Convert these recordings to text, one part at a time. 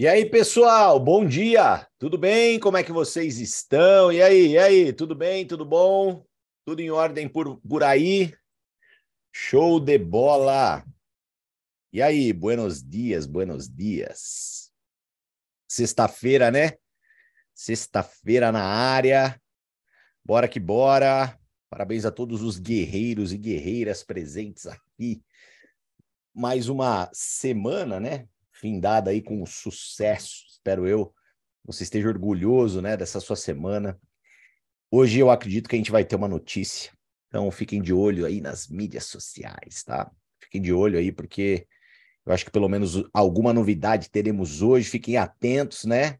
E aí, pessoal, bom dia! Tudo bem? Como é que vocês estão? E aí, e aí, tudo bem? Tudo bom? Tudo em ordem por, por aí? Show de bola! E aí, buenos dias, buenos dias. Sexta-feira, né? Sexta-feira na área. Bora que bora. Parabéns a todos os guerreiros e guerreiras presentes aqui. Mais uma semana, né? Findada aí com sucesso, espero eu. Você esteja orgulhoso, né, dessa sua semana. Hoje eu acredito que a gente vai ter uma notícia. Então fiquem de olho aí nas mídias sociais, tá? Fiquem de olho aí porque eu acho que pelo menos alguma novidade teremos hoje. Fiquem atentos, né?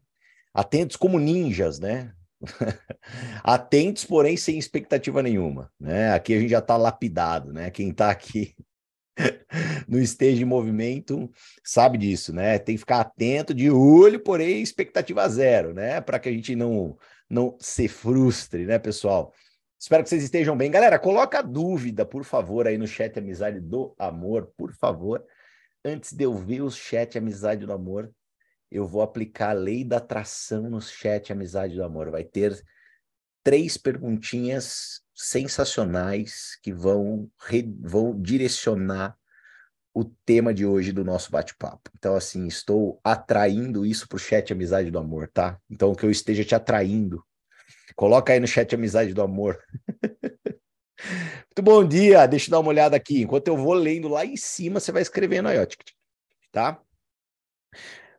Atentos como ninjas, né? Atentos, porém sem expectativa nenhuma, né? Aqui a gente já está lapidado, né? Quem está aqui no esteja em movimento sabe disso, né? Tem que ficar atento, de olho, porém expectativa zero, né? Para que a gente não não se frustre, né, pessoal? Espero que vocês estejam bem. Galera, coloca dúvida, por favor, aí no chat Amizade do Amor, por favor. Antes de eu ver o chat Amizade do Amor, eu vou aplicar a lei da atração no chat Amizade do Amor. Vai ter três perguntinhas sensacionais que vão, vão direcionar o tema de hoje do nosso bate-papo. Então, assim, estou atraindo isso para o chat Amizade do Amor, tá? Então, que eu esteja te atraindo. Coloca aí no chat Amizade do Amor. Muito bom dia, deixa eu dar uma olhada aqui. Enquanto eu vou lendo lá em cima, você vai escrevendo aí, ó, tá?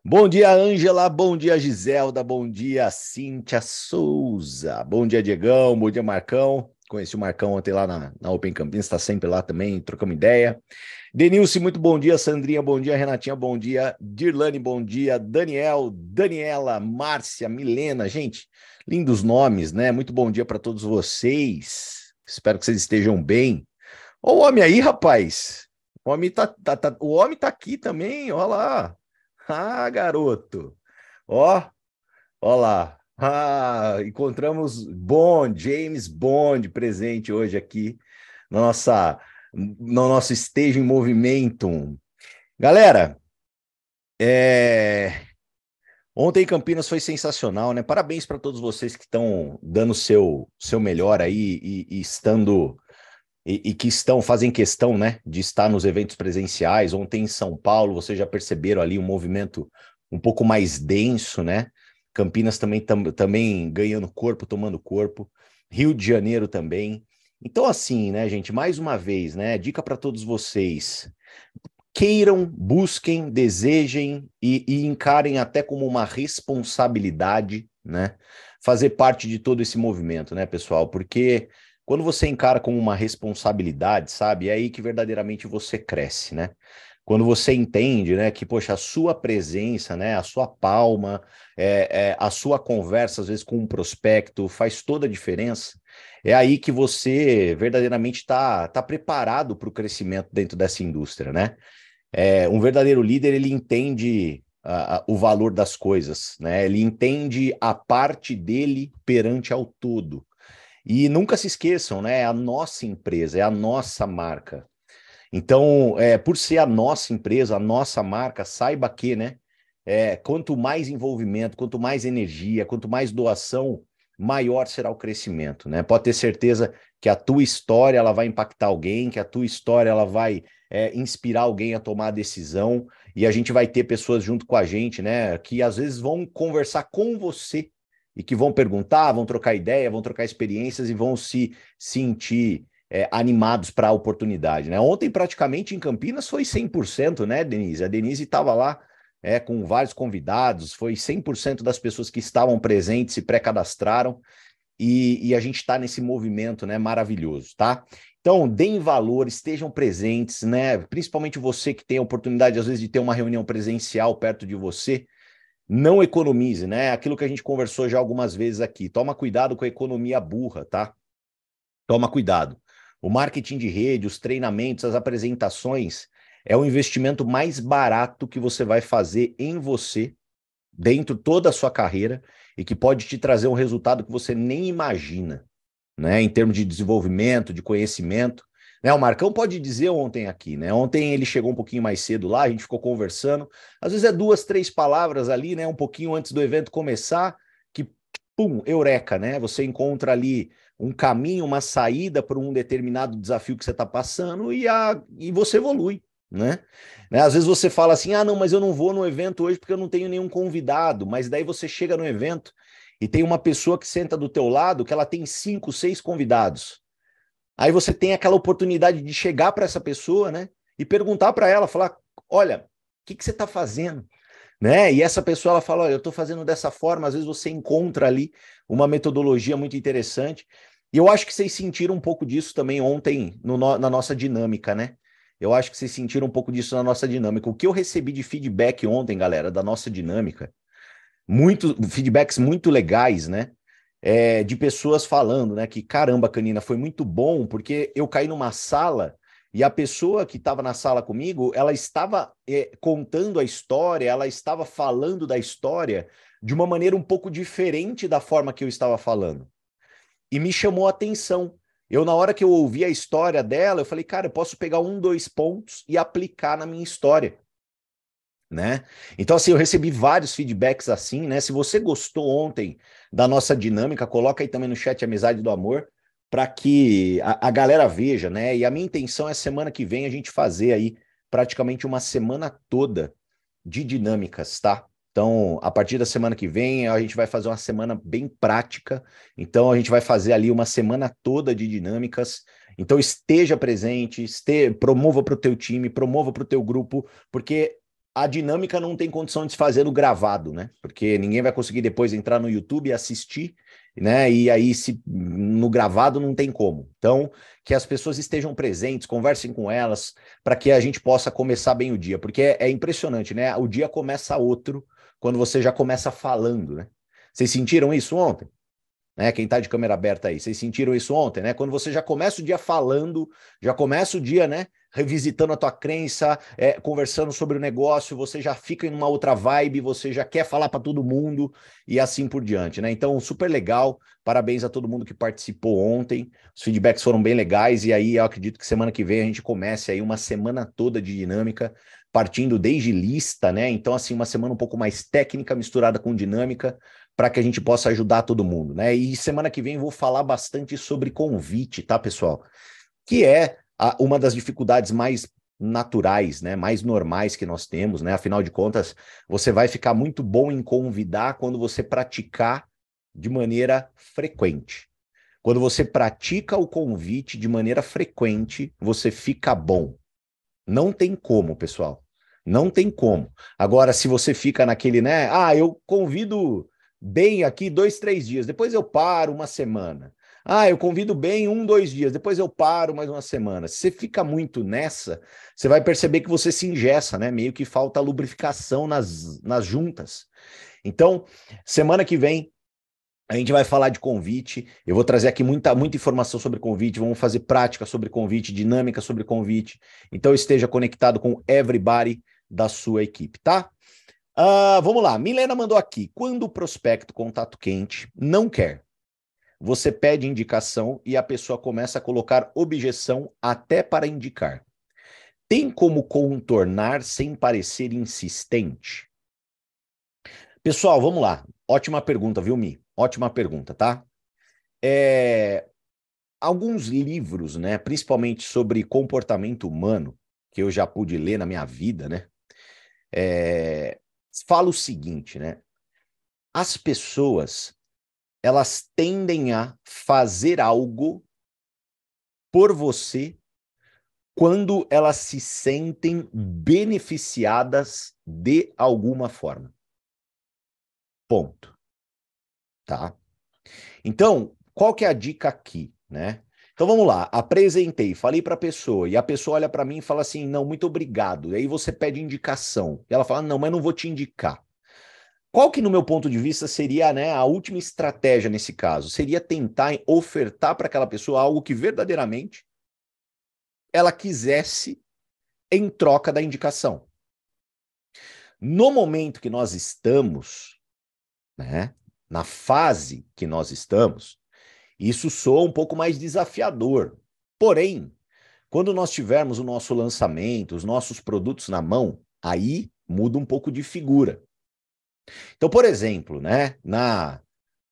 Bom dia, Ângela. Bom dia, Giselda. Bom dia, Cíntia Souza. Bom dia, Diegão. Bom dia, Marcão. Conheci o Marcão ontem lá na, na Open Campinas, está sempre lá também, trocamos ideia. Denilce, muito bom dia. Sandrinha, bom dia. Renatinha, bom dia. Dirlane, bom dia. Daniel, Daniela, Márcia, Milena. Gente, lindos nomes, né? Muito bom dia para todos vocês. Espero que vocês estejam bem. Ó o homem aí, rapaz. O homem tá, tá, tá, o homem tá aqui também, ó lá. Ah, garoto. Ó, ó lá. Ah, encontramos Bond, James Bond presente hoje aqui na nossa, no nosso stage em movimento. Galera, é... ontem em Campinas foi sensacional, né? Parabéns para todos vocês que estão dando seu seu melhor aí e, e estando e, e, que estão fazem questão, né, de estar nos eventos presenciais. Ontem em São Paulo, vocês já perceberam ali um movimento um pouco mais denso, né? Campinas também, tam, também ganhando corpo, tomando corpo. Rio de Janeiro também. Então, assim, né, gente, mais uma vez, né, dica para todos vocês. Queiram, busquem, desejem e, e encarem até como uma responsabilidade, né, fazer parte de todo esse movimento, né, pessoal? Porque quando você encara como uma responsabilidade, sabe, é aí que verdadeiramente você cresce, né? Quando você entende, né, que, poxa, a sua presença, né, a sua palma, é, é, a sua conversa, às vezes, com um prospecto, faz toda a diferença, é aí que você verdadeiramente está tá preparado para o crescimento dentro dessa indústria, né? É, um verdadeiro líder, ele entende o valor das coisas, né? Ele entende a parte dele perante ao todo. E nunca se esqueçam, né? É a nossa empresa, é a nossa marca. Então, é, por ser a nossa empresa, a nossa marca, saiba que, né? É, quanto mais envolvimento, quanto mais energia, quanto mais doação, maior será o crescimento, né? Pode ter certeza que a tua história ela vai impactar alguém, que a tua história ela vai é, inspirar alguém a tomar a decisão e a gente vai ter pessoas junto com a gente, né? Que às vezes vão conversar com você e que vão perguntar, vão trocar ideia, vão trocar experiências e vão se sentir é, animados para a oportunidade. Né? Ontem, praticamente, em Campinas, foi 100%, né, Denise? A Denise estava lá é, com vários convidados, foi 100% das pessoas que estavam presentes se pré-cadastraram, e, e, a gente está nesse movimento né, maravilhoso, tá? Então, deem valor, estejam presentes, né? Principalmente você que tem a oportunidade, às vezes, de ter uma reunião presencial perto de você. Não economize, né? Aquilo que a gente conversou já algumas vezes aqui. Toma cuidado com a economia burra, tá? Toma cuidado. O marketing de rede, os treinamentos, as apresentações é o investimento mais barato que você vai fazer em você dentro toda a sua carreira e que pode te trazer um resultado que você nem imagina, né? Em termos de desenvolvimento, de conhecimento, Né, o Marcão pode dizer ontem aqui, né? Ontem ele chegou um pouquinho mais cedo lá, a gente ficou conversando. Às vezes é duas, três palavras ali, né? Um pouquinho antes do evento começar, que pum, eureka, né? Você encontra ali um caminho, uma saída para um determinado desafio que você está passando e, a, e você evolui. Né? né? Às vezes você fala assim: ah, não, mas eu não vou no evento hoje porque eu não tenho nenhum convidado. Mas daí você chega no evento e tem uma pessoa que senta do teu lado que ela tem cinco, seis convidados. Aí você tem aquela oportunidade de chegar para essa pessoa, né? E perguntar para ela, falar: olha, o que, que você está fazendo? Né? E essa pessoa ela fala: olha, eu estou fazendo dessa forma. Às vezes você encontra ali uma metodologia muito interessante. E eu acho que vocês sentiram um pouco disso também ontem no, na nossa dinâmica, né? Eu acho que vocês sentiram um pouco disso na nossa dinâmica. O que eu recebi de feedback ontem, galera, da nossa dinâmica, muito feedbacks muito legais, né? É, de pessoas falando, né? Que caramba, Canina, foi muito bom, porque eu caí numa sala e a pessoa que estava na sala comigo, ela estava é, contando a história, ela estava falando da história de uma maneira um pouco diferente da forma que eu estava falando. E me chamou a atenção. Eu, na hora que eu ouvi a história dela, eu falei, cara, eu posso pegar um, dois pontos e aplicar na minha história. Né? Então, assim, eu recebi vários feedbacks assim, né? Se você gostou ontem da nossa dinâmica, coloca aí também no chat Amizade do Amor, para que a, a, galera veja, né? E a minha intenção é semana que vem a gente fazer aí praticamente uma semana toda de dinâmicas, tá? Então, a partir da semana que vem, a gente vai fazer uma semana bem prática. Então, a gente vai fazer ali uma semana toda de dinâmicas. Então, esteja presente, este... promova para o teu time, promova para o teu grupo, porque a dinâmica não tem condição de se fazer no gravado, né? Porque ninguém vai conseguir depois entrar no YouTube e assistir, né? E aí, se no gravado não tem como. Então, que as pessoas estejam presentes, conversem com elas, para que a gente possa começar bem o dia, porque é, é impressionante, né? O dia começa outro quando você já começa falando, né? Vocês sentiram isso ontem? Né? Quem está de câmera aberta aí, vocês sentiram isso ontem, né? Quando você já começa o dia falando, já começa o dia, né? Revisitando a tua crença, é, conversando sobre o negócio, você já fica em uma outra vibe, você já quer falar para todo mundo e assim por diante, né? Então, super legal. Parabéns a todo mundo que participou ontem. Os feedbacks foram bem legais e aí eu acredito que semana que vem a gente comece aí uma semana toda de dinâmica partindo desde lista, né? Então, assim, uma semana um pouco mais técnica, misturada com dinâmica, para que a gente possa ajudar todo mundo, né? E semana que vem vou falar bastante sobre convite, tá, pessoal? Que é a, uma das dificuldades mais naturais, né, mais normais que nós temos, né? Afinal de contas, você vai ficar muito bom em convidar quando você praticar de maneira frequente. Quando você pratica o convite de maneira frequente, você fica bom. Não tem como, pessoal. Não tem como. Agora, se você fica naquele, né? Ah, eu convido bem aqui dois, três dias, depois eu paro uma semana. Ah, eu convido bem um, dois dias, depois eu paro mais uma semana. Se você fica muito nessa, você vai perceber que você se ingessa, né? Meio que falta lubrificação nas, nas juntas. Então, semana que vem a gente vai falar de convite. Eu vou trazer aqui muita, muita informação sobre convite. Vamos fazer prática sobre convite, dinâmica sobre convite. Então esteja conectado com everybody da sua equipe, tá? Uh, vamos lá. Milena mandou aqui. Quando o prospecto contato quente não quer, você pede indicação e a pessoa começa a colocar objeção até para indicar. Tem como contornar sem parecer insistente? Pessoal, vamos lá. Ótima pergunta, viu, Mi? Ótima pergunta, tá? É, alguns livros, né, principalmente sobre comportamento humano, que eu já pude ler na minha vida, né, é, fala o seguinte, né? As pessoas elas tendem a fazer algo por você quando elas se sentem beneficiadas de alguma forma. Ponto tá? Então, qual que é a dica aqui, né? Então vamos lá, apresentei, falei para a pessoa e a pessoa olha para mim e fala assim: "Não, muito obrigado". E aí você pede indicação. E ela fala: "Não, mas não vou te indicar". Qual que no meu ponto de vista seria, né, a última estratégia nesse caso? Seria tentar ofertar para aquela pessoa algo que verdadeiramente ela quisesse em troca da indicação. No momento que nós estamos, né, na fase que nós estamos, isso soa um pouco mais desafiador. Porém, Quando nós tivermos o nosso lançamento, os nossos produtos na mão, aí muda um pouco de figura. Então, por exemplo, né, na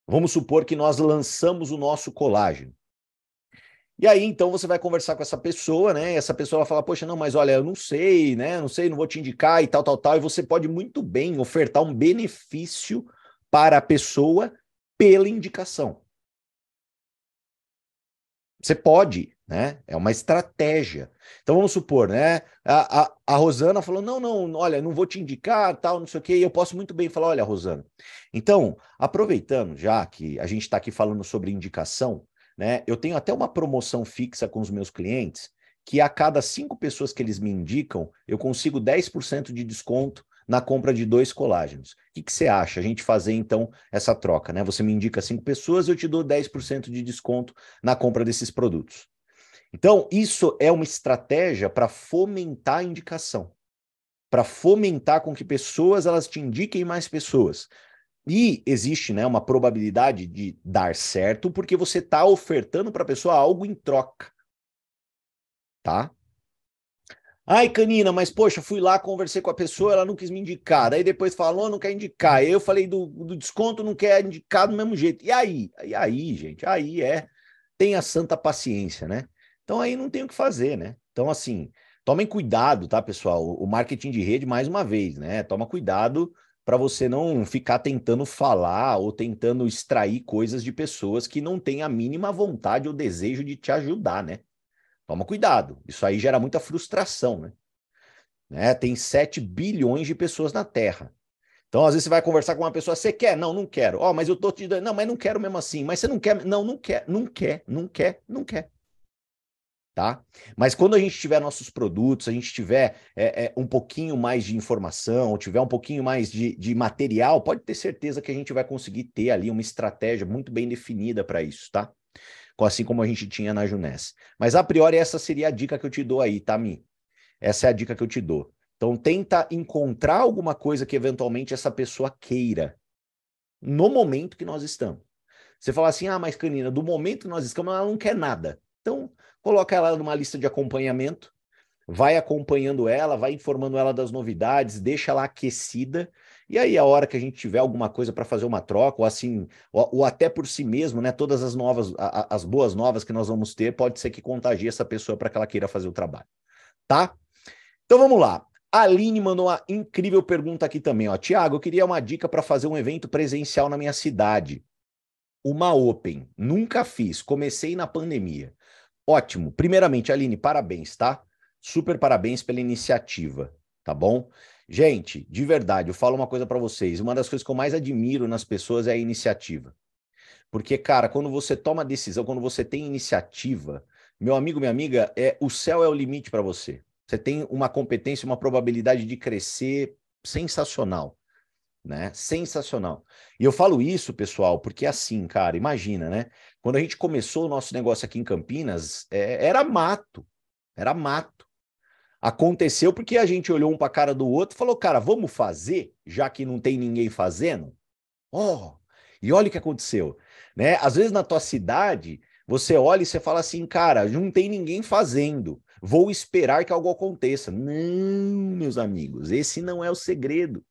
vamos supor que nós lançamos o nosso colágeno. E aí, então, você vai conversar com essa pessoa, né? Essa pessoa vai falar, poxa, não, mas olha, eu não sei, né? Não sei, não vou te indicar e tal, tal, tal. E você pode muito bem ofertar um benefício para a pessoa pela indicação. Você pode, né? É uma estratégia. Então vamos supor, né? A, a, a, Rosana falou: não, não, olha, não vou te indicar, tal, não sei o quê. E eu posso muito bem falar: olha, Rosana. Então, aproveitando já que a gente está aqui falando sobre indicação, né? Eu tenho até uma promoção fixa com os meus clientes que a cada cinco pessoas que eles me indicam, eu consigo 10% de desconto na compra de dois colágenos. O que, que, você acha? A gente fazer então essa troca, né? Você me indica cinco pessoas, eu te dou 10% de desconto na compra desses produtos. Então, isso é uma estratégia para fomentar a indicação, para fomentar com que pessoas elas te indiquem mais pessoas. E existe né, uma probabilidade de dar certo porque você está ofertando para a pessoa algo em troca. Tá? Ai, Canina, mas poxa, fui lá, conversei com a pessoa, ela não quis me indicar. Daí depois falou, não quer indicar. Eu falei do, do desconto, não quer indicar do mesmo jeito. E aí? E aí, gente? Aí é. Tenha santa paciência, né? Então aí não tem o que fazer, né? Então, assim, tomem cuidado, tá, pessoal? O marketing de rede, mais uma vez, né? Toma cuidado para você não ficar tentando falar ou tentando extrair coisas de pessoas que não têm a mínima vontade ou desejo de te ajudar, né? Toma cuidado, isso aí gera muita frustração, né? né? Tem 7 bilhões de pessoas na Terra. Então, às vezes, você vai conversar com uma pessoa, você quer? Não, não quero. Ó, oh, mas eu tô te dando. Não, mas não quero mesmo assim. Mas você não quer? Não, não quer, não quer, não quer, não quer. Tá? Mas quando a gente tiver nossos produtos, a gente tiver é, é, um pouquinho mais de informação, tiver um pouquinho mais de, de material, pode ter certeza que a gente vai conseguir ter ali uma estratégia muito bem definida para isso, tá? Assim como a gente tinha na Juness. Mas a priori essa seria a dica que eu te dou aí, tá, Mi? Essa é a dica que eu te dou. Então tenta encontrar alguma coisa que eventualmente essa pessoa queira no momento que nós estamos. Você fala assim: "Ah, mas Canina, do momento que nós estamos, ela não quer nada". Então, coloca ela numa lista de acompanhamento, vai acompanhando ela, vai informando ela das novidades, deixa ela aquecida e aí, a hora que a gente tiver alguma coisa para fazer uma troca, ou assim, ou, ou, até por si mesmo, né? Todas as novas, a, as boas novas que nós vamos ter, pode ser que contagie essa pessoa para que ela queira fazer o trabalho. Tá? Então vamos lá. A Aline mandou uma incrível pergunta aqui também, ó. Tiago, eu queria uma dica para fazer um evento presencial na minha cidade. Uma Open. Nunca fiz. Comecei na pandemia. Ótimo. Primeiramente, Aline, parabéns, tá? Super parabéns pela iniciativa, tá bom? Gente, de verdade, eu falo uma coisa para vocês. Uma das coisas que eu mais admiro nas pessoas é a iniciativa. Porque, cara, quando você toma decisão, quando você tem iniciativa, meu amigo, minha amiga, é o céu é o limite para você. Você tem uma competência, uma probabilidade de crescer sensacional, né? Sensacional. E eu falo isso, pessoal, porque assim, cara, imagina, né? Quando a gente começou o nosso negócio aqui em Campinas, é, era mato, era mato. Aconteceu porque a gente olhou um para a cara do outro e falou, cara, vamos fazer, já que não tem ninguém fazendo? Oh, e olha o que aconteceu, né? Às vezes na tua cidade, você olha e você fala assim, cara, não tem ninguém fazendo. Vou esperar que algo aconteça. Não, meus amigos, esse não é o segredo.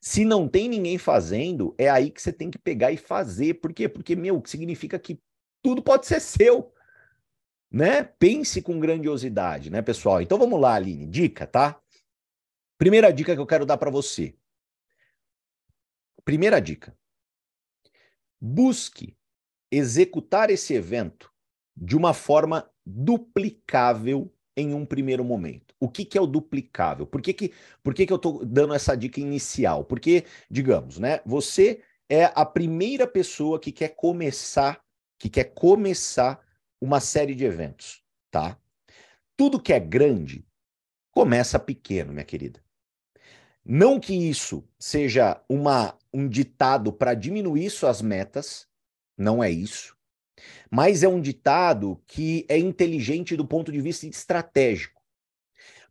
Se não tem ninguém fazendo, é aí que você tem que pegar e fazer. Por quê? Porque, meu, significa que tudo pode ser seu né? Pense com grandiosidade, né, pessoal? Então vamos lá, Aline, dica, tá? Primeira dica que eu quero dar para você. Primeira dica. Busque executar esse evento de uma forma duplicável em um primeiro momento. O que, que é o duplicável? Por que, que, por que, que eu estou dando essa dica inicial? Porque, digamos, né, você é a primeira pessoa que quer começar, que quer começar uma série de eventos, tá? Tudo que é grande começa pequeno, minha querida. Não que isso seja uma, um ditado para diminuir suas metas, não é isso. Mas é um ditado que é inteligente do ponto de vista estratégico.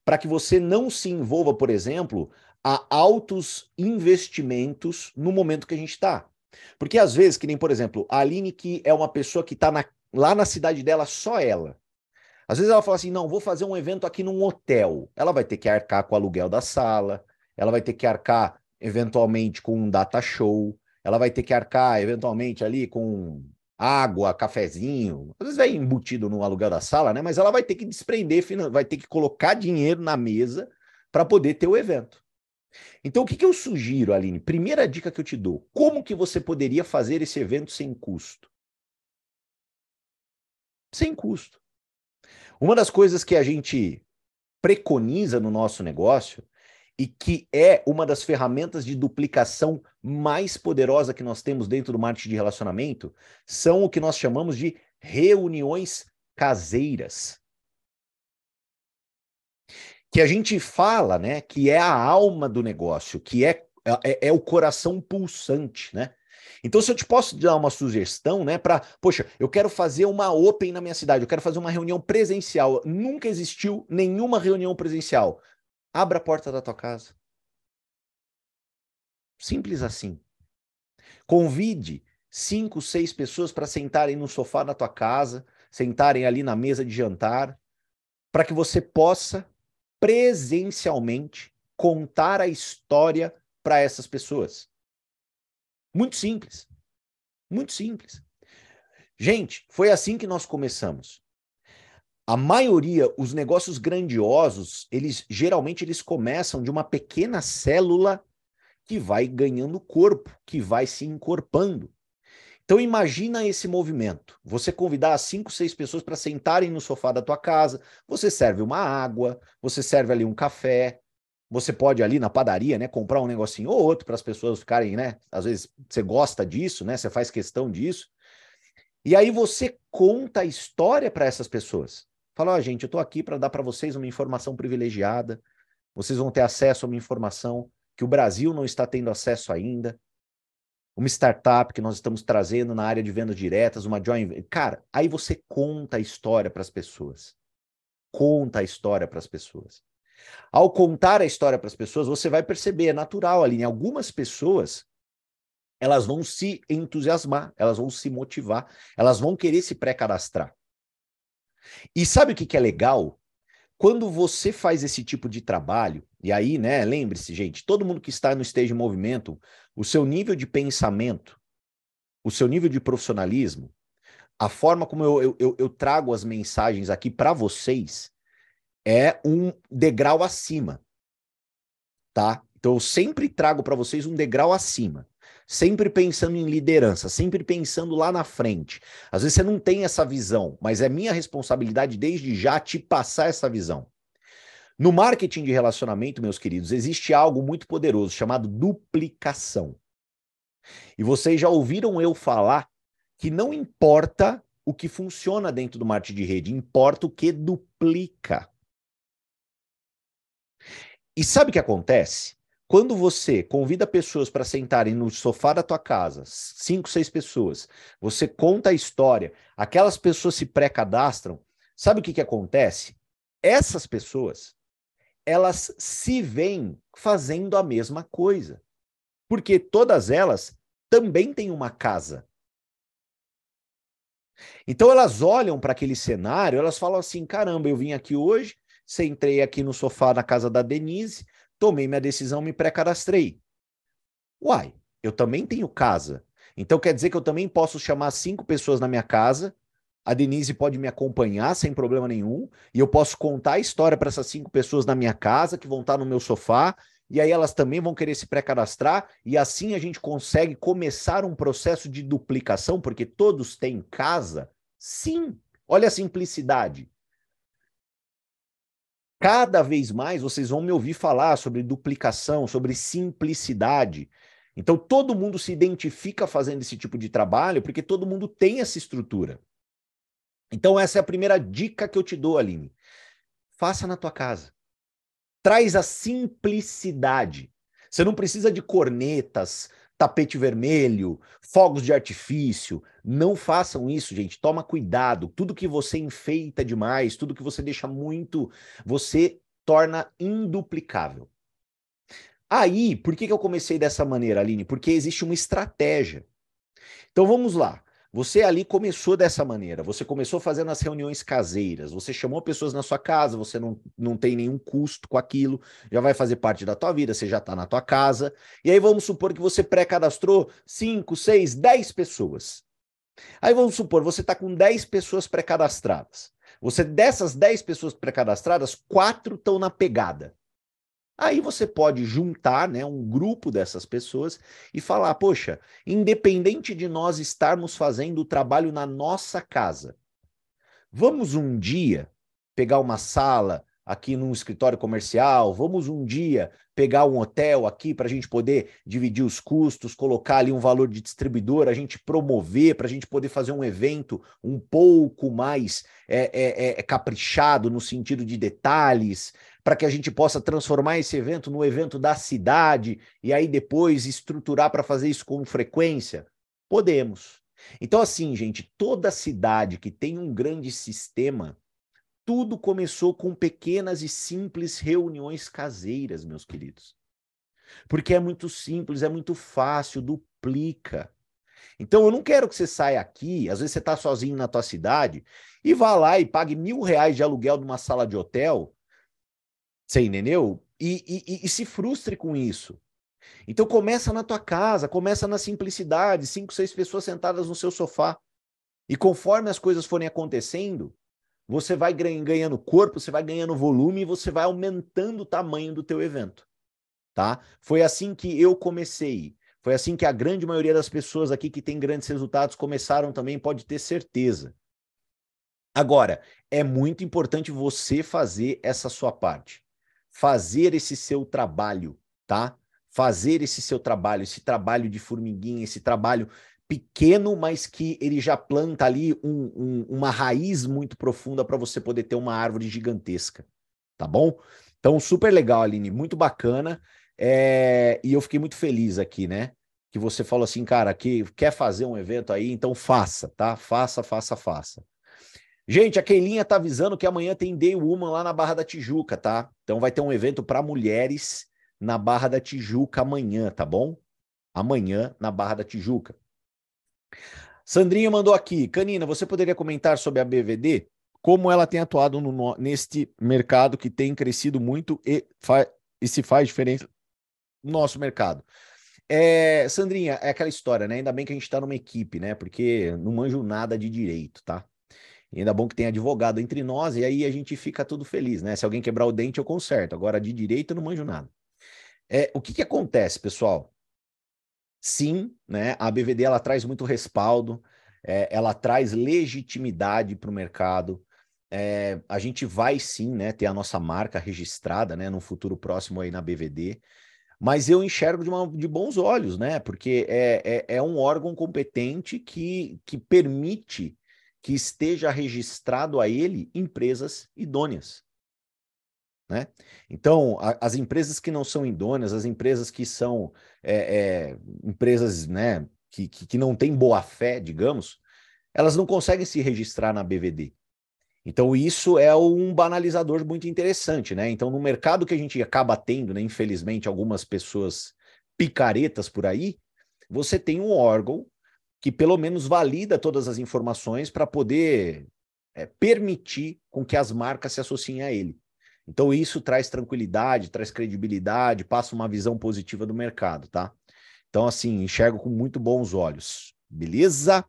Para que você não se envolva, por exemplo, a altos investimentos no momento que a gente está. Porque às vezes, que nem, por exemplo, a Aline, que é uma pessoa que está na lá na cidade dela, só ela. Às vezes ela fala assim: não, vou fazer um evento aqui num hotel. Ela vai ter que arcar com o aluguel da sala, ela vai ter que arcar eventualmente com um data show, ela vai ter que arcar eventualmente ali com água, cafezinho. Às vezes vai embutido no aluguel da sala, né? Mas ela vai ter que desprender, vai ter que colocar dinheiro na mesa para poder ter o evento. Então, o que, que eu sugiro, Aline? Primeira dica que eu te dou: como que você poderia fazer esse evento sem custo? Sem custo. Uma das coisas que a gente preconiza no nosso negócio e que é uma das ferramentas de duplicação mais poderosa que nós temos dentro do marketing de relacionamento são o que nós chamamos de reuniões caseiras que a gente fala, né, que é a alma do negócio, que é, é, é o coração pulsante, né? Então, se eu te posso dar uma sugestão, né, para, poxa, eu quero fazer uma open na minha cidade, eu quero fazer uma reunião presencial. Nunca existiu nenhuma reunião presencial. Abra a porta da tua casa. Simples assim. Convide cinco, seis pessoas para sentarem no sofá da tua casa, sentarem ali na mesa de jantar, para que você possa presencialmente contar a história para essas pessoas. Muito simples. Muito simples. Gente, foi assim que nós começamos. A maioria, os negócios grandiosos, eles geralmente eles começam de uma pequena célula que vai ganhando corpo, que vai se encorpando. Então imagina esse movimento. Você convidar cinco, seis pessoas para sentarem no sofá da tua casa, você serve uma água, você serve ali um café, você pode ali na padaria, né, comprar um negocinho ou outro para as pessoas ficarem, né? Às vezes você gosta disso, né? Você faz questão disso. E aí você conta a história para essas pessoas. Fala, ó, oh, gente, eu estou aqui para dar para vocês uma informação privilegiada. Vocês vão ter acesso a uma informação que o Brasil não está tendo acesso ainda uma startup que nós estamos trazendo na área de vendas diretas, uma joint. Cara, aí você conta a história para as pessoas. Conta a história para as pessoas. Ao contar a história para as pessoas, você vai perceber, é natural ali, em algumas pessoas, elas vão se entusiasmar, elas vão se motivar, elas vão querer se pré-cadastrar. E sabe o que, que é legal? Quando você faz esse tipo de trabalho, e aí, né, lembre-se, gente, todo mundo que está no stage de movimento, o seu nível de pensamento, o seu nível de profissionalismo, a forma como eu, eu, eu trago as mensagens aqui para vocês é um degrau acima, tá? Então eu sempre trago para vocês um degrau acima sempre pensando em liderança, sempre pensando lá na frente. Às vezes você não tem essa visão, mas é minha responsabilidade desde já te passar essa visão. No marketing de relacionamento, meus queridos, existe algo muito poderoso chamado duplicação. E vocês já ouviram eu falar que não importa o que funciona dentro do marketing de rede, importa o que duplica. E sabe o que acontece? Quando você convida pessoas para sentarem no sofá da tua casa, cinco, seis pessoas, você conta a história, aquelas pessoas se pré-cadastram, sabe o que, que acontece? Essas pessoas, elas se veem fazendo a mesma coisa. Porque todas elas também têm uma casa. Então elas olham para aquele cenário, elas falam assim: caramba, eu vim aqui hoje, sentei aqui no sofá na casa da Denise, tomei minha decisão, me pré-cadastrei. Uai, eu também tenho casa. Então quer dizer que eu também posso chamar cinco pessoas na minha casa, a Denise pode me acompanhar sem problema nenhum, e eu posso contar a história para essas cinco pessoas na minha casa, que vão estar no meu sofá, e aí elas também vão querer se pré-cadastrar, e assim a gente consegue começar um processo de duplicação, porque todos têm casa? Sim. Olha a simplicidade. Cada vez mais vocês vão me ouvir falar sobre duplicação, sobre simplicidade. Então todo mundo se identifica fazendo esse tipo de trabalho porque todo mundo tem essa estrutura. Então essa é a primeira dica que eu te dou, Aline. Faça na tua casa. Traz a simplicidade. Você não precisa de cornetas, tapete vermelho, fogos de artifício. Não façam isso, gente. Toma cuidado. Tudo que você enfeita demais, tudo que você deixa muito, você torna induplicável. Aí, por que, que eu comecei dessa maneira, Aline? Porque existe uma estratégia. Então vamos lá. Você ali começou dessa maneira, você começou fazendo as reuniões caseiras, você chamou pessoas na sua casa, você não, não tem nenhum custo com aquilo, já vai fazer parte da tua vida, você já está na tua casa. E aí vamos supor que você pré-cadastrou 5, 6, 10 pessoas. Aí vamos supor, você está com 10 pessoas pré-cadastradas. Você dessas 10 pessoas pré-cadastradas, quatro estão na pegada. Aí você pode juntar né, um grupo dessas pessoas e falar: poxa, independente de nós estarmos fazendo o trabalho na nossa casa, vamos um dia pegar uma sala aqui num escritório comercial, vamos um dia pegar um hotel aqui para a gente poder dividir os custos, colocar ali um valor de distribuidor, a gente promover, para a gente poder fazer um evento um pouco mais é, é, é, caprichado no sentido de detalhes, para que a gente possa transformar esse evento no evento da cidade e aí depois estruturar para fazer isso com frequência? Podemos. Então, assim, gente, toda cidade que tem um grande sistema, tudo começou com pequenas e simples reuniões caseiras, meus queridos. Porque é muito simples, é muito fácil, duplica. Então eu não quero que você saia aqui, às vezes você está sozinho na tua cidade, e vá lá e pague mil reais de aluguel de uma sala de hotel você entendeu? E, e, e, se frustre com isso. Então começa na tua casa, começa na simplicidade, cinco, seis pessoas sentadas no seu sofá. E conforme as coisas forem acontecendo, você vai ganhando corpo, você vai ganhando volume e você vai aumentando o tamanho do teu evento. Tá? Foi assim que eu comecei. Foi assim que a grande maioria das pessoas aqui que tem grandes resultados começaram também, pode ter certeza. Agora, é muito importante você fazer essa sua parte fazer esse seu trabalho, tá? Fazer esse seu trabalho, esse trabalho de formiguinha, esse trabalho pequeno, mas que ele já planta ali um, um, uma raiz muito profunda para você poder ter uma árvore gigantesca, tá bom? Então, super legal, Aline, muito bacana. É... E eu fiquei muito feliz aqui, né? Que você falou assim, cara, que quer fazer um evento aí, então faça, tá? Faça, faça, faça. Gente, a Keilinha tá avisando que amanhã tem Day Woman lá na Barra da Tijuca, tá? Então vai ter um evento para mulheres na Barra da Tijuca amanhã, tá bom? Amanhã na Barra da Tijuca. Sandrinha mandou aqui, Canina, você poderia comentar sobre a BVD? Como ela tem atuado no, neste mercado que tem crescido muito e, e se faz diferença no nosso mercado? É, Sandrinha, é aquela história, né? Ainda bem que a gente está numa equipe, né? Porque não manjo nada de direito, tá? E ainda bom que tem advogado entre nós, e aí a gente fica tudo feliz, né? Se alguém quebrar o dente, eu conserto. Agora, de direito, eu não manjo nada. É, o que, que acontece, pessoal? Sim, né? A BVD ela traz muito respaldo, é, ela traz legitimidade para o mercado. É, a gente vai sim, né, ter a nossa marca registrada, né, no futuro próximo aí na BVD, mas eu enxergo de, uma, de bons olhos, né, porque é, é, é um órgão competente que, que permite que esteja registrado a ele empresas idôneas. Né? Então, a, as empresas que não são idôneas, as empresas que são é, é, empresas né, que, que, que não têm boa fé, digamos, elas não conseguem se registrar na BVD. Então, isso é um banalizador muito interessante, né? Então, no mercado que a gente acaba tendo, né, infelizmente, algumas pessoas picaretas por aí, você tem um órgão que pelo menos valida todas as informações para poder é, permitir com que as marcas se associem a ele. Então isso traz tranquilidade, traz credibilidade, passa uma visão positiva do mercado, tá? Então assim, enxergo com muito bons olhos. Beleza?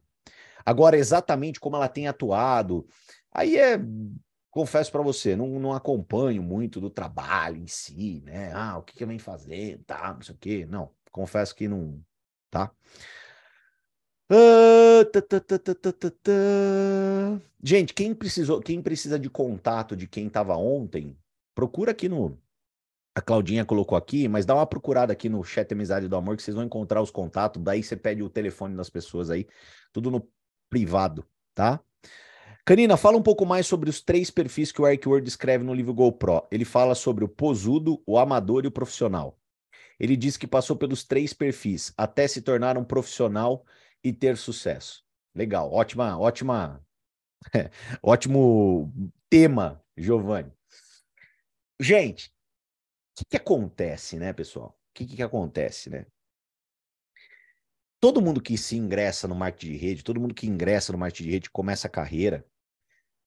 Agora exatamente como ela tem atuado, aí é confesso para você, não, não acompanho muito do trabalho em si, né? Ah, o que que vem fazer, tá, não sei o quê. Não, confesso que não, tá? Ah, Gente, quem precisou, quem precisa de contato de quem estava ontem, procura aqui no. A Claudinha colocou aqui, mas dá uma procurada aqui no chat Amizade do Amor que vocês vão encontrar os contatos. Daí você pede o telefone das pessoas aí, tudo no privado, tá? Canina, fala um pouco mais sobre os três perfis que o Eric Ward descreve no livro GoPro. Ele fala sobre o posudo, o amador e o profissional. Ele diz que passou pelos três perfis até se tornar um profissional e ter sucesso. Legal, ótima, ótima, ótimo tema, Giovanni. Gente, o que, que acontece, né, pessoal? O que, que acontece, né? todo mundo que se ingressa no marketing de rede, todo mundo que ingressa no marketing de rede, começa a carreira,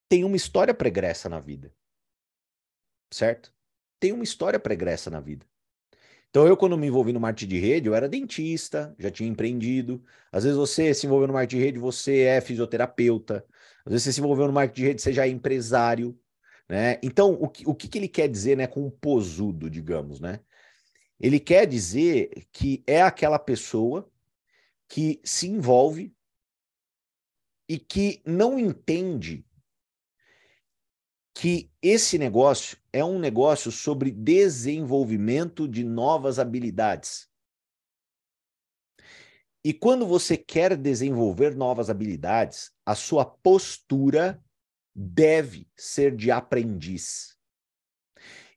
tem uma história pregressa na vida. Certo? Tem uma história pregressa na vida. Então, eu, quando me envolvi no marketing de rede, eu era dentista, já tinha empreendido. Às vezes, você se envolveu no marketing de rede, você é fisioterapeuta. Às vezes, você se envolveu no marketing de rede, você já é empresário. Né? Então, o que, o que, que ele quer dizer né, com um posudo, digamos? Né? Ele quer dizer que é aquela pessoa que se envolve e que não entende que esse negócio é um negócio sobre desenvolvimento de novas habilidades. E quando você quer desenvolver novas habilidades, a sua postura deve ser de aprendiz.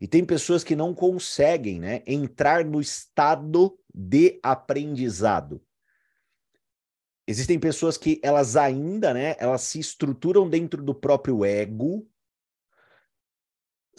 E tem pessoas que não conseguem né, entrar no estado de aprendizado. Existem pessoas que elas ainda, né, elas se estruturam dentro do próprio ego,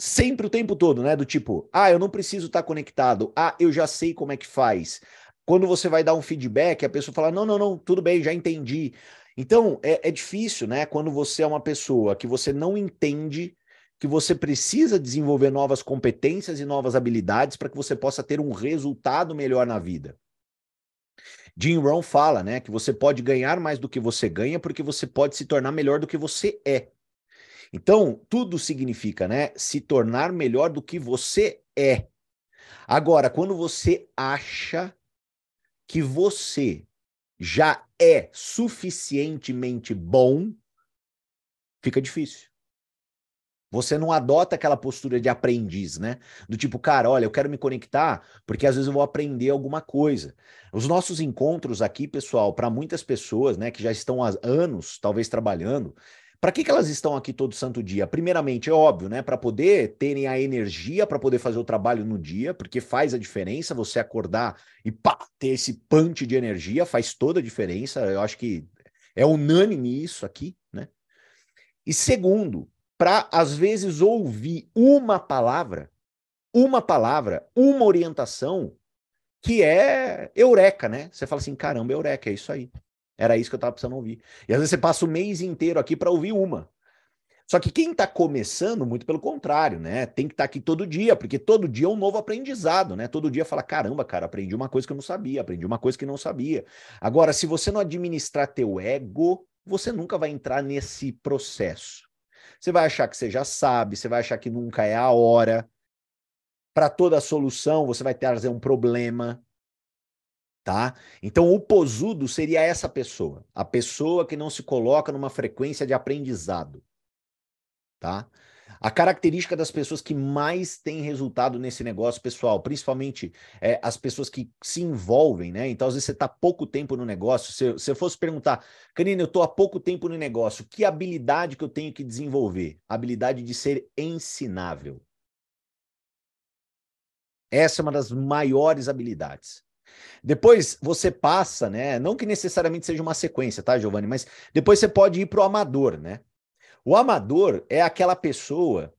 sempre o tempo todo, né? Do tipo, ah, eu não preciso estar tá conectado. Ah, eu já sei como é que faz. Quando você vai dar um feedback, a pessoa fala: não, não, não, tudo bem, já entendi. Então, é, é difícil, né? Quando você é uma pessoa que você não entende que você precisa desenvolver novas competências e novas habilidades para que você possa ter um resultado melhor na vida. Jim Rohn fala, né, que você pode ganhar mais do que você ganha porque você pode se tornar melhor do que você é. Então, tudo significa, né, se tornar melhor do que você é. Agora, quando você acha que você já é suficientemente bom, fica difícil. Você não adota aquela postura de aprendiz, né? Do tipo, cara, olha, eu quero me conectar porque às vezes eu vou aprender alguma coisa. Os nossos encontros aqui, pessoal, para muitas pessoas, né, que já estão há anos, talvez trabalhando, para que, que elas estão aqui todo santo dia? Primeiramente, é óbvio, né? Para poder terem a energia para poder fazer o trabalho no dia, porque faz a diferença você acordar e pá, ter esse punch de energia, faz toda a diferença. Eu acho que é unânime isso aqui, né? E segundo, para às vezes ouvir uma palavra, uma palavra, uma orientação que é eureka, né? Você fala assim, caramba, eureka, é isso aí. Era isso que eu estava precisando ouvir. E às vezes você passa o mês inteiro aqui para ouvir uma. Só que quem está começando, muito pelo contrário, né? Tem que estar tá aqui todo dia, porque todo dia é um novo aprendizado, né? Todo dia fala: caramba, cara, aprendi uma coisa que eu não sabia, aprendi uma coisa que não sabia. Agora, se você não administrar teu ego, você nunca vai entrar nesse processo. Você vai achar que você já sabe, você vai achar que nunca é a hora. Para toda solução, você vai trazer um problema tá? Então o posudo seria essa pessoa, a pessoa que não se coloca numa frequência de aprendizado, tá? A característica das pessoas que mais têm resultado nesse negócio, pessoal, principalmente é, as pessoas que se envolvem, né? Então, às vezes você está pouco tempo no negócio. Se você fosse perguntar, Canina, eu estou há pouco tempo no negócio, que habilidade que eu tenho que desenvolver? Habilidade de ser ensinável. Essa é uma das maiores habilidades. Depois você passa, né? Não que necessariamente seja uma sequência, tá, Giovanni? Mas depois você pode ir para o amador, né? O amador é aquela pessoa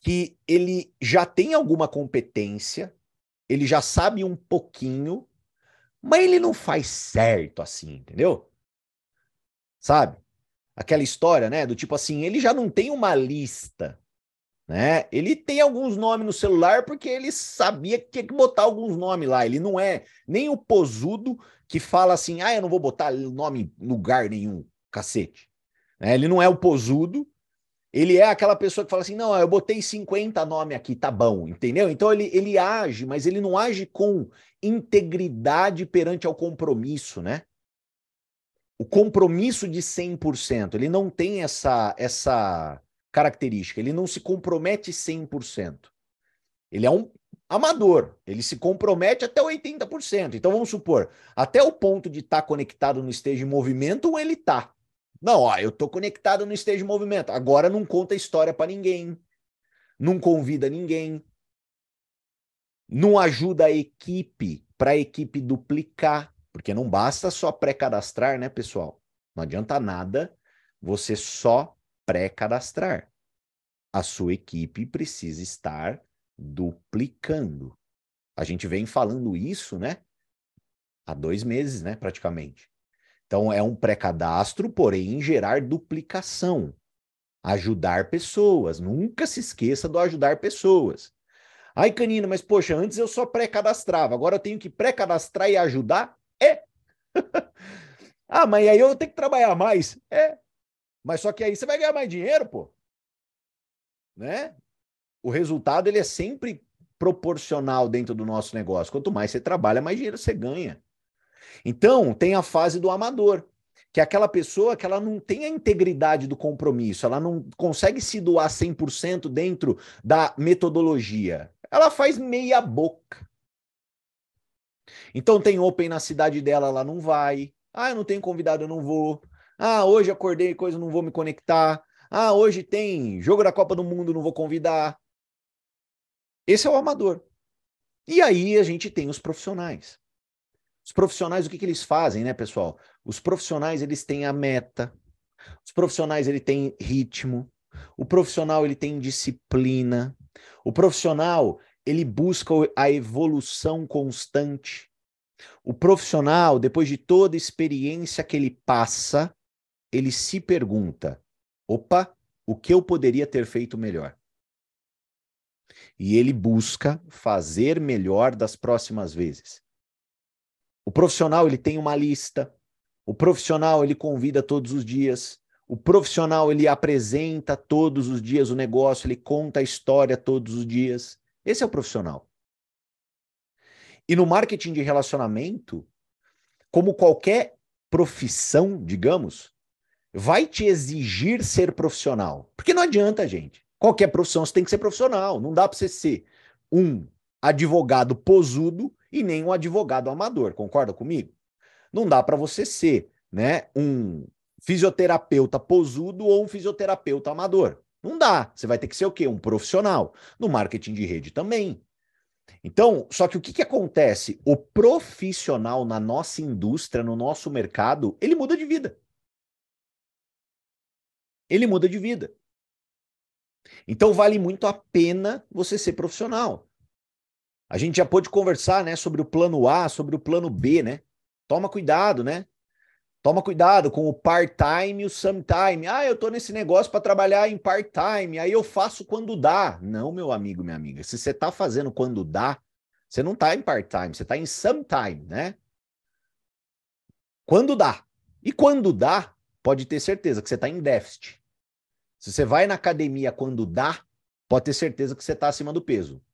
que ele já tem alguma competência, ele já sabe um pouquinho, mas ele não faz certo assim, entendeu? Sabe? Aquela história, né? Do tipo assim, ele já não tem uma lista né? Ele tem alguns nomes no celular porque ele sabia que tinha que botar alguns nomes lá. Ele não é nem o posudo que fala assim, ah, eu não vou botar nome em lugar nenhum, cacete. Né? Ele não é o posudo, ele é aquela pessoa que fala assim, não, eu botei 50 nomes aqui, tá bom, entendeu? Então ele, ele age, mas ele não age com integridade perante ao compromisso, né? O compromisso de 100%, ele não tem essa essa característica. Ele não se compromete 100%. Ele é um amador. Ele se compromete até 80%. Então vamos supor, até o ponto de estar tá conectado no esteja em movimento, ele tá. Não, ó, eu tô conectado no esteja em movimento. Agora não conta história para ninguém. Não convida ninguém. Não ajuda a equipe para a equipe duplicar, porque não basta só pré-cadastrar, né, pessoal? Não adianta nada você só pré-cadastrar. A sua equipe precisa estar duplicando. A gente vem falando isso, né? Há dois meses, né, praticamente. Então, é um pré-cadastro, porém, gerar duplicação. Ajudar pessoas. Nunca se esqueça do ajudar pessoas. Ai, Canina, mas poxa, antes eu só pré-cadastrava, agora eu tenho que pré-cadastrar e ajudar? É. ah, mas aí eu tenho que trabalhar mais? É. Mas só que aí você vai ganhar mais dinheiro, pô. Né? O resultado ele é sempre proporcional dentro do nosso negócio. Quanto mais você trabalha, mais dinheiro você ganha. Então, tem a fase do amador, que é aquela pessoa que ela não tem a integridade do compromisso, ela não consegue se doar 100% dentro da metodologia. Ela faz meia boca. Então tem open na cidade dela, ela não vai. Ah, eu não tenho convidado, eu não vou. Ah, hoje acordei coisa, não vou me conectar. Ah, hoje tem jogo da Copa do Mundo, não vou convidar. Esse é o amador. E aí a gente tem os profissionais. Os profissionais, o que, que eles fazem, né, pessoal? Os profissionais, eles têm a meta. Os profissionais, ele tem ritmo. O profissional, ele tem disciplina. O profissional, ele busca a evolução constante. O profissional, depois de toda experiência que ele passa, ele se pergunta: opa, o que eu poderia ter feito melhor? E ele busca fazer melhor das próximas vezes. O profissional ele tem uma lista. O profissional ele convida todos os dias. O profissional ele apresenta todos os dias o negócio, ele conta a história todos os dias. Esse é o profissional. E no marketing de relacionamento, como qualquer profissão, digamos, vai te exigir ser profissional. Porque não adianta, gente. Qualquer profissão você tem que ser profissional. Não dá para você ser um advogado posudo e nem um advogado amador, concorda comigo? Não dá para você ser, né, um fisioterapeuta posudo ou um fisioterapeuta amador. Não dá. Você vai ter que ser o quê? Um profissional. No marketing de rede também. Então, só que o que, que acontece? O profissional na nossa indústria, no nosso mercado, ele muda de vida. Ele muda de vida. Então vale muito a pena você ser profissional. A gente já pôde conversar, né, sobre o plano A, sobre o plano B, né? Toma cuidado, né? Toma cuidado com o part-time e o sometime. Ah, eu tô nesse negócio para trabalhar em part-time, aí eu faço quando dá. Não, meu amigo, minha amiga. Se você tá fazendo quando dá, você não tá em part-time, você tá em sometime, né? Quando dá. E quando dá, pode ter certeza que você tá em déficit. Se você vai na academia quando dá, pode ter certeza que você tá acima do peso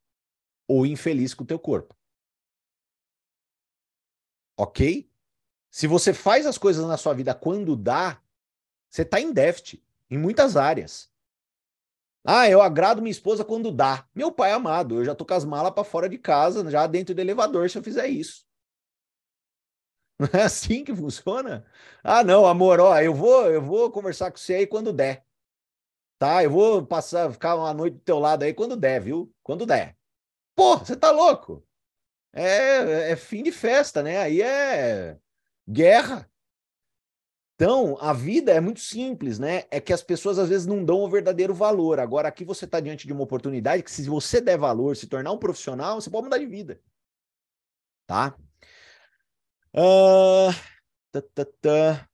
ou infeliz com o teu corpo. Ok? Se você faz as coisas na sua vida quando dá, você está em déficit em muitas áreas. Ah, eu agrado minha esposa quando dá. Meu pai amado, eu já tô com as malas para fora de casa, já dentro do elevador, se eu fizer isso. Não é assim que funciona? Ah, não, amor, ó, eu vou, eu vou conversar com você aí quando der. Tá? Eu vou passar, ficar uma noite do teu lado aí quando der, viu? Quando der. Pô, você tá louco? É, é fim de festa, né? Aí é guerra. Então, a vida é muito simples, né? É que as pessoas às vezes não dão o verdadeiro valor. Agora, aqui você está diante de uma oportunidade que, se você der valor, se tornar um profissional, você pode mudar de vida. Tá? Uh... Tá, tá, tá.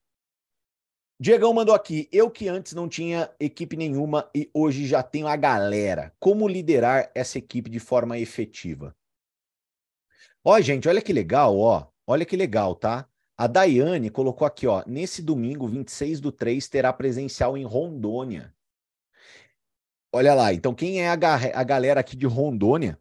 Diegão mandou aqui. Eu que antes não tinha equipe nenhuma e hoje já tenho a galera. Como liderar essa equipe de forma efetiva? Ó, gente, olha que legal, ó. Olha que legal, tá? A Daiane colocou aqui, ó. Nesse domingo, 26 do 3, terá presencial em Rondônia. Olha lá, então quem é a, a galera aqui de Rondônia?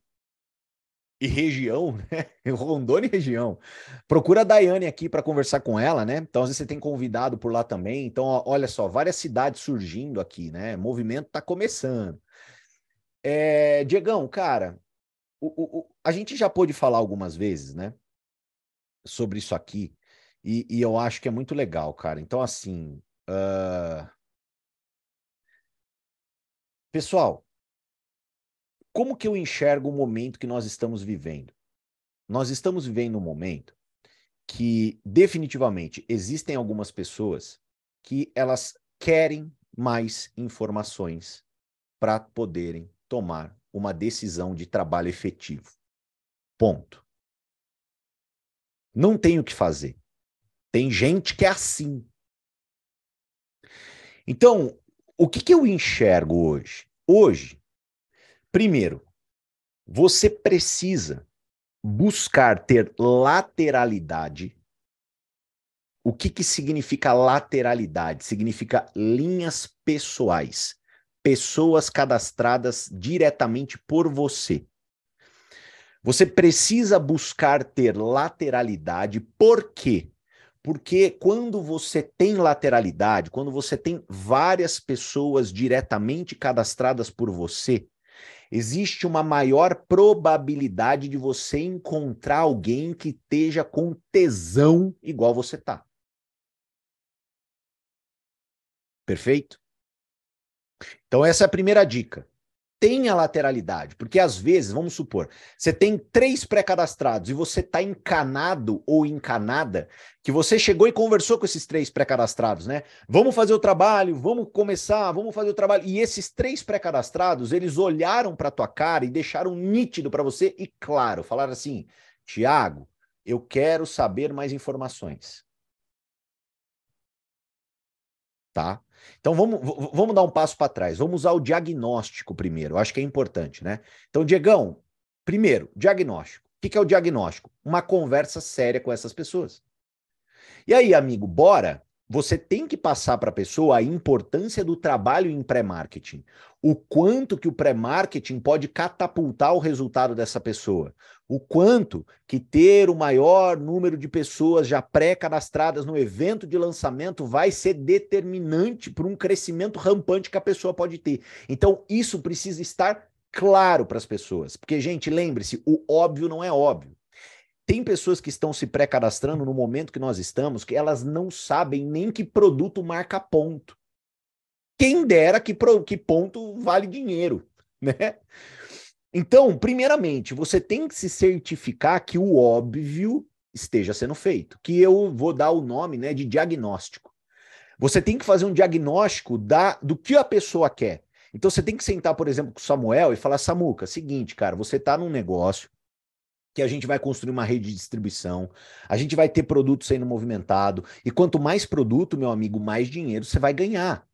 E região, né? Rondônia e região. Procura a Daiane aqui para conversar com ela, né? Então, às vezes você tem convidado por lá também. Então, ó, olha só, várias cidades surgindo aqui, né? O movimento está começando. É, Diegão, cara, o, o, o, a gente já pôde falar algumas vezes, né? Sobre isso aqui. E, e eu acho que é muito legal, cara. Então, assim. Uh... Pessoal, como que eu enxergo o momento que nós estamos vivendo? Nós estamos vivendo um momento que definitivamente existem algumas pessoas que elas querem mais informações para poderem tomar uma decisão de trabalho efetivo. Ponto. Não tem o que fazer. Tem gente que é assim. Então, o que, que eu enxergo hoje? Hoje, primeiro, você precisa buscar ter lateralidade. O que, que significa lateralidade? Significa linhas pessoais. Pessoas cadastradas diretamente por você. Você precisa buscar ter lateralidade, por quê? Porque quando você tem lateralidade, quando você tem várias pessoas diretamente cadastradas por você, existe uma maior probabilidade de você encontrar alguém que esteja com tesão igual você tá. Perfeito? Então essa é a primeira dica tenha lateralidade, porque às vezes, vamos supor, você tem três pré-cadastrados e você está encanado ou encanada, que você chegou e conversou com esses três pré-cadastrados, né? Vamos fazer o trabalho, vamos começar, vamos fazer o trabalho. E esses três pré-cadastrados, eles olharam para tua cara e deixaram nítido para você e claro, falaram assim: Tiago, eu quero saber mais informações. Tá? Então vamos, vamos dar um passo para trás. Vamos usar o diagnóstico primeiro. Eu acho que é importante, né? Então, Diegão, primeiro, diagnóstico. O que é o diagnóstico? Uma conversa séria com essas pessoas. E aí, amigo, bora você tem que passar para a pessoa a importância do trabalho em pré-marketing. O quanto que o pré-marketing pode catapultar o resultado dessa pessoa. O quanto que ter o maior número de pessoas já pré-cadastradas no evento de lançamento vai ser determinante para um crescimento rampante que a pessoa pode ter. Então, isso precisa estar claro para as pessoas. Porque, gente, lembre-se, o óbvio não é óbvio. Tem pessoas que estão se pré-cadastrando no momento que nós estamos, que elas não sabem nem que produto marca ponto. Quem dera que, pro, que ponto vale dinheiro, né? Então, primeiramente, você tem que se certificar que o óbvio esteja sendo feito, que eu vou dar o nome né, de diagnóstico. Você tem que fazer um diagnóstico da, do que a pessoa quer. Então, você tem que sentar, por exemplo, com o Samuel e falar: Samuca, seguinte, cara, você está num negócio, que a gente vai construir uma rede de distribuição, a gente vai ter produto sendo movimentado, e quanto mais produto, meu amigo, mais dinheiro você vai ganhar.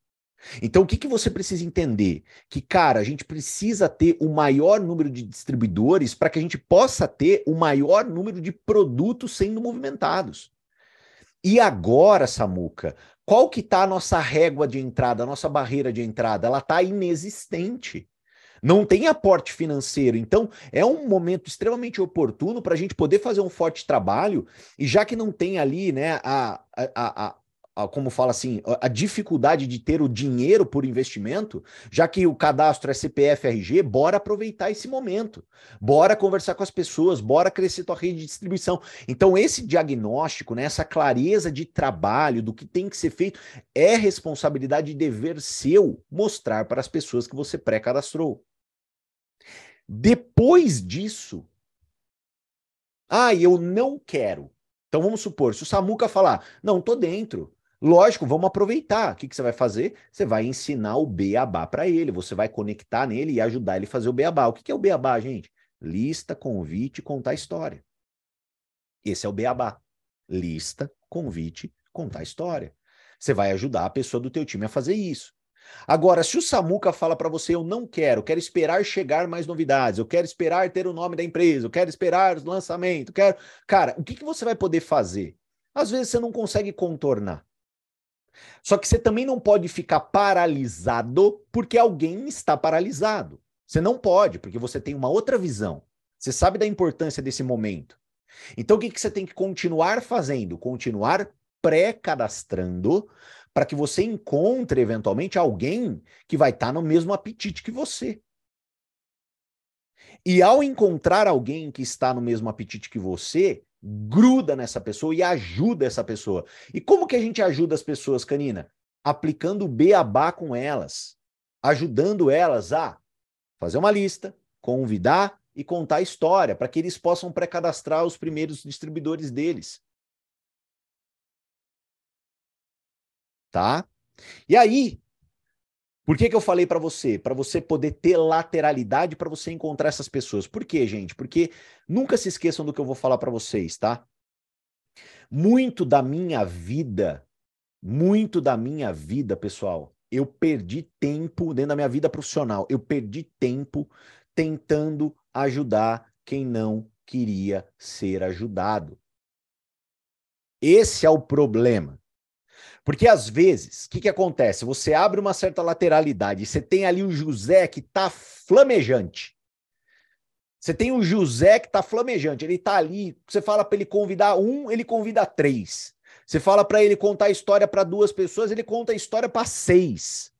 Então, o que, que você precisa entender? Que, cara, a gente precisa ter o maior número de distribuidores para que a gente possa ter o maior número de produtos sendo movimentados. E agora, Samuca, qual que está a nossa régua de entrada, a nossa barreira de entrada? Ela está inexistente não tem aporte financeiro. Então, é um momento extremamente oportuno para a gente poder fazer um forte trabalho, e já que não tem ali né, a, a, a, como fala assim, a dificuldade de ter o dinheiro por investimento, já que o cadastro é CPF RG, bora aproveitar esse momento. Bora conversar com as pessoas, bora crescer tua rede de distribuição. Então, esse diagnóstico, né, essa clareza de trabalho, do que tem que ser feito, é responsabilidade e dever seu mostrar para as pessoas que você pré-cadastrou. Depois disso, ah, eu não quero. Então vamos supor, se o Samuca falar, não, tô dentro. Lógico, vamos aproveitar. O que, que você vai fazer? Você vai ensinar o beabá para ele, você vai conectar nele e ajudar ele a fazer o beabá. O que, que é o beabá, gente? Lista, convite, contar história. Esse é o beabá. Lista, convite, contar história. Você vai ajudar a pessoa do teu time a fazer isso. Agora, se o Samuca fala para você, eu não quero, quero esperar chegar mais novidades, eu quero esperar ter o nome da empresa, eu quero esperar o lançamento, quero. Cara, o que, que você vai poder fazer? Às vezes você não consegue contornar. Só que você também não pode ficar paralisado porque alguém está paralisado. Você não pode, porque você tem uma outra visão. Você sabe da importância desse momento. Então, o que, que você tem que continuar fazendo? Continuar pré-cadastrando para que você encontre eventualmente alguém que vai estar tá no mesmo apetite que você. E ao encontrar alguém que está no mesmo apetite que você, gruda nessa pessoa e ajuda essa pessoa. E como que a gente ajuda as pessoas, Canina? Aplicando o beabá com elas, ajudando elas a fazer uma lista, convidar e contar a história, para que eles possam pré-cadastrar os primeiros distribuidores deles. Tá? E aí, por que, que eu falei para você? Para você poder ter lateralidade para você encontrar essas pessoas. Por quê, gente? Porque nunca se esqueçam do que eu vou falar para vocês, tá? Muito da minha vida, muito da minha vida, pessoal, eu perdi tempo dentro da minha vida profissional. Eu perdi tempo tentando ajudar quem não queria ser ajudado. Esse é o problema. Porque às vezes, o que, que acontece? Você abre uma certa lateralidade, você tem ali o José que está flamejante. Você tem o José que está flamejante, ele está ali, você fala para ele convidar um, ele convida três. Você fala para ele contar a história para duas pessoas, ele conta a história para seis.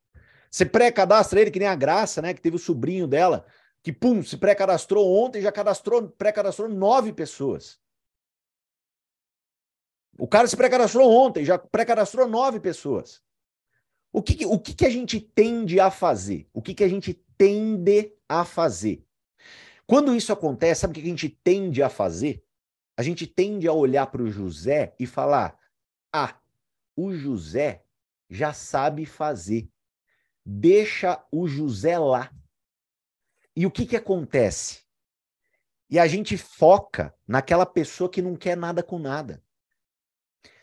Você pré-cadastra ele, que nem a Graça, né? Que teve o sobrinho dela, que pum, se pré-cadastrou ontem, já cadastrou, pré-cadastrou nove pessoas. O cara se pré-cadastrou ontem, já pré-cadastrou nove pessoas. O que, o que, que a gente tende a fazer? O que, que a gente tende a fazer? Quando isso acontece, sabe o que a gente tende a fazer? A gente tende a olhar para o José e falar: ah, o José já sabe fazer. Deixa o José lá. E o que, que acontece? E a gente foca naquela pessoa que não quer nada com nada.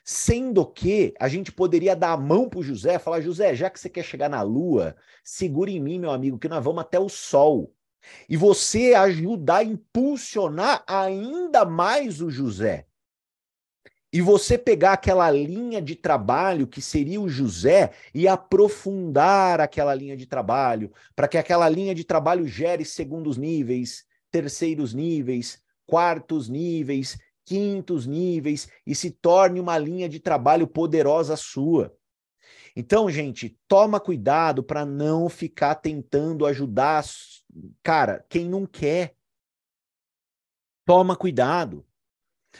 Sendo que a gente poderia dar a mão para o José, falar: José, já que você quer chegar na Lua, segura em mim, meu amigo, que nós vamos até o Sol. E você ajudar a impulsionar ainda mais o José. E você pegar aquela linha de trabalho que seria o José e aprofundar aquela linha de trabalho, para que aquela linha de trabalho gere segundos níveis, terceiros níveis, quartos níveis, quintos níveis e se torne uma linha de trabalho poderosa sua. Então, gente, toma cuidado para não ficar tentando ajudar, cara, quem não quer. Toma cuidado.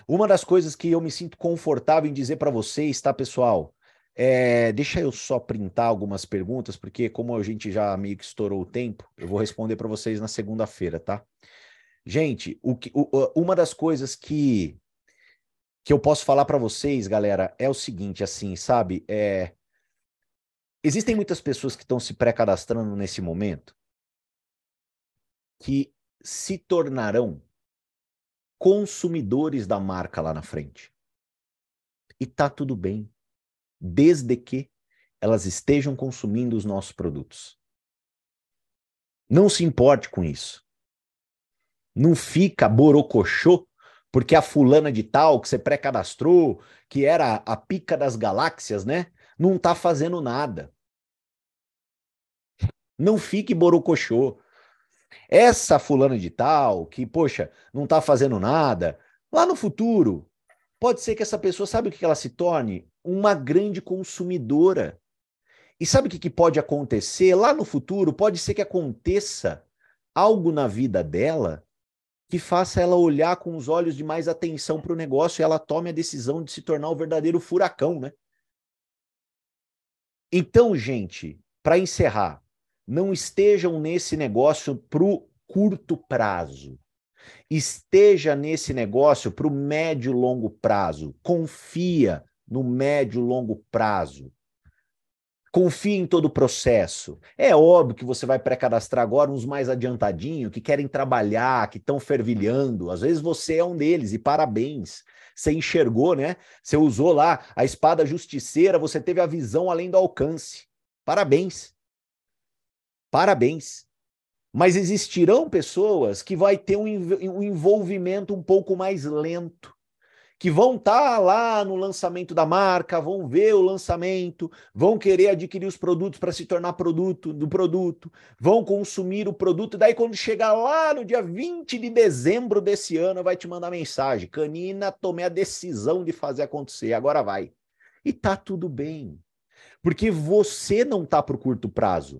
Uma das coisas que eu me sinto confortável em dizer para vocês, tá, pessoal? É, deixa eu só printar algumas perguntas, porque como a gente já meio que estourou o tempo, eu vou responder para vocês na segunda-feira, tá? Gente, o que, o, uma das coisas que, que eu posso falar para vocês, galera, é o seguinte, assim, sabe? É, existem muitas pessoas que estão se pré-cadastrando nesse momento que se tornarão consumidores da marca lá na frente. E tá tudo bem, desde que elas estejam consumindo os nossos produtos. Não se importe com isso. Não fica borocochô porque a fulana de tal que você pré-cadastrou, que era a pica das galáxias, né? Não tá fazendo nada. Não fique borocochô. Essa fulana de tal, que, poxa, não tá fazendo nada, lá no futuro, pode ser que essa pessoa, sabe o que ela se torne? Uma grande consumidora. E sabe o que pode acontecer? Lá no futuro, pode ser que aconteça algo na vida dela que faça ela olhar com os olhos de mais atenção para o negócio e ela tome a decisão de se tornar o verdadeiro furacão, né? Então, gente, para encerrar, não estejam nesse negócio para o curto prazo. Esteja nesse negócio para o médio e longo prazo. Confia no médio e longo prazo. Confie em todo o processo. É óbvio que você vai pré-cadastrar agora uns mais adiantadinhos, que querem trabalhar, que estão fervilhando. Às vezes você é um deles, e parabéns. Você enxergou, né? Você usou lá a espada justiceira, você teve a visão além do alcance. Parabéns. Parabéns. Mas existirão pessoas que vai ter um envolvimento um pouco mais lento que vão estar tá lá no lançamento da marca, vão ver o lançamento, vão querer adquirir os produtos para se tornar produto do produto, vão consumir o produto, daí quando chegar lá no dia 20 de dezembro desse ano, vai te mandar mensagem: "Canina, tomei a decisão de fazer acontecer, agora vai". E tá tudo bem. Porque você não tá para o curto prazo.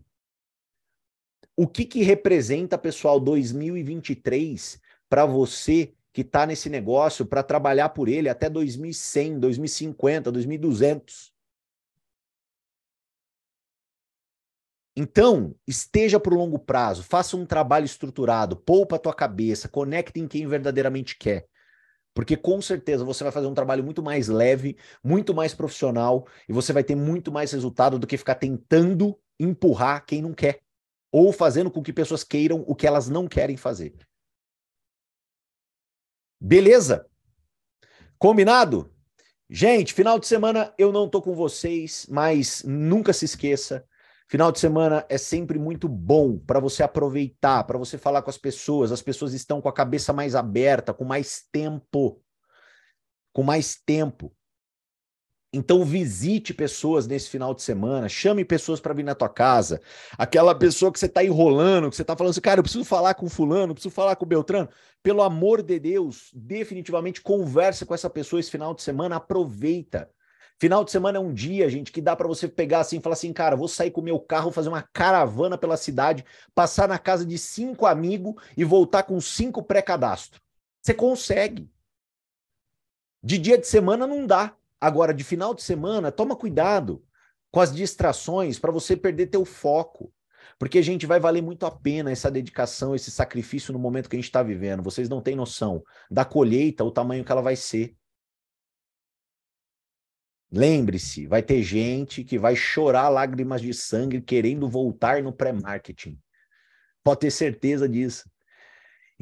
O que que representa, pessoal, 2023 para você que está nesse negócio para trabalhar por ele até 2100, 2050, 2200. Então, esteja para o longo prazo, faça um trabalho estruturado, poupa a tua cabeça, conecte em quem verdadeiramente quer. Porque com certeza você vai fazer um trabalho muito mais leve, muito mais profissional e você vai ter muito mais resultado do que ficar tentando empurrar quem não quer ou fazendo com que pessoas queiram o que elas não querem fazer. Beleza? Combinado? Gente, final de semana eu não tô com vocês, mas nunca se esqueça, Final de semana é sempre muito bom para você aproveitar, para você falar com as pessoas. As pessoas estão com a cabeça mais aberta, com mais tempo. Com mais tempo. Então visite pessoas nesse final de semana, chame pessoas para vir na tua casa. Aquela pessoa que você está enrolando, que você está falando assim, cara, eu preciso falar com fulano, preciso falar com Beltrano. Pelo amor de Deus, definitivamente converse com essa pessoa esse final de semana, aproveita. Final de semana é um dia, gente, que dá para você pegar assim e falar assim, cara, vou sair com o meu carro, fazer uma caravana pela cidade, passar na casa de cinco amigos e voltar com cinco pré-cadastro. Você consegue. De dia de semana não dá. Agora, de final de semana, toma cuidado com as distrações para você perder teu foco. Porque, gente, vai valer muito a pena essa dedicação, esse sacrifício no momento que a gente está vivendo. Vocês não têm noção da colheita, o tamanho que ela vai ser. Lembre-se, vai ter gente que vai chorar lágrimas de sangue querendo voltar no pré-marketing. Pode ter certeza disso.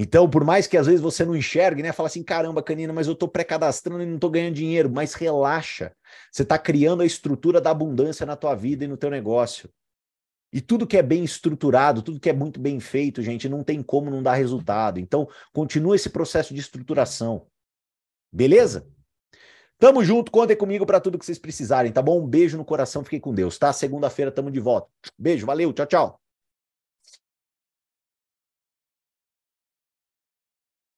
Então, por mais que às vezes você não enxergue, né? Fala assim, caramba, Canina, mas eu tô pré-cadastrando e não tô ganhando dinheiro. Mas relaxa. Você está criando a estrutura da abundância na tua vida e no teu negócio. E tudo que é bem estruturado, tudo que é muito bem feito, gente, não tem como não dar resultado. Então, continua esse processo de estruturação. Beleza? Tamo junto, contem comigo para tudo que vocês precisarem, tá bom? Um beijo no coração, fiquem com Deus, tá? Segunda-feira tamo de volta. Beijo, valeu, tchau, tchau.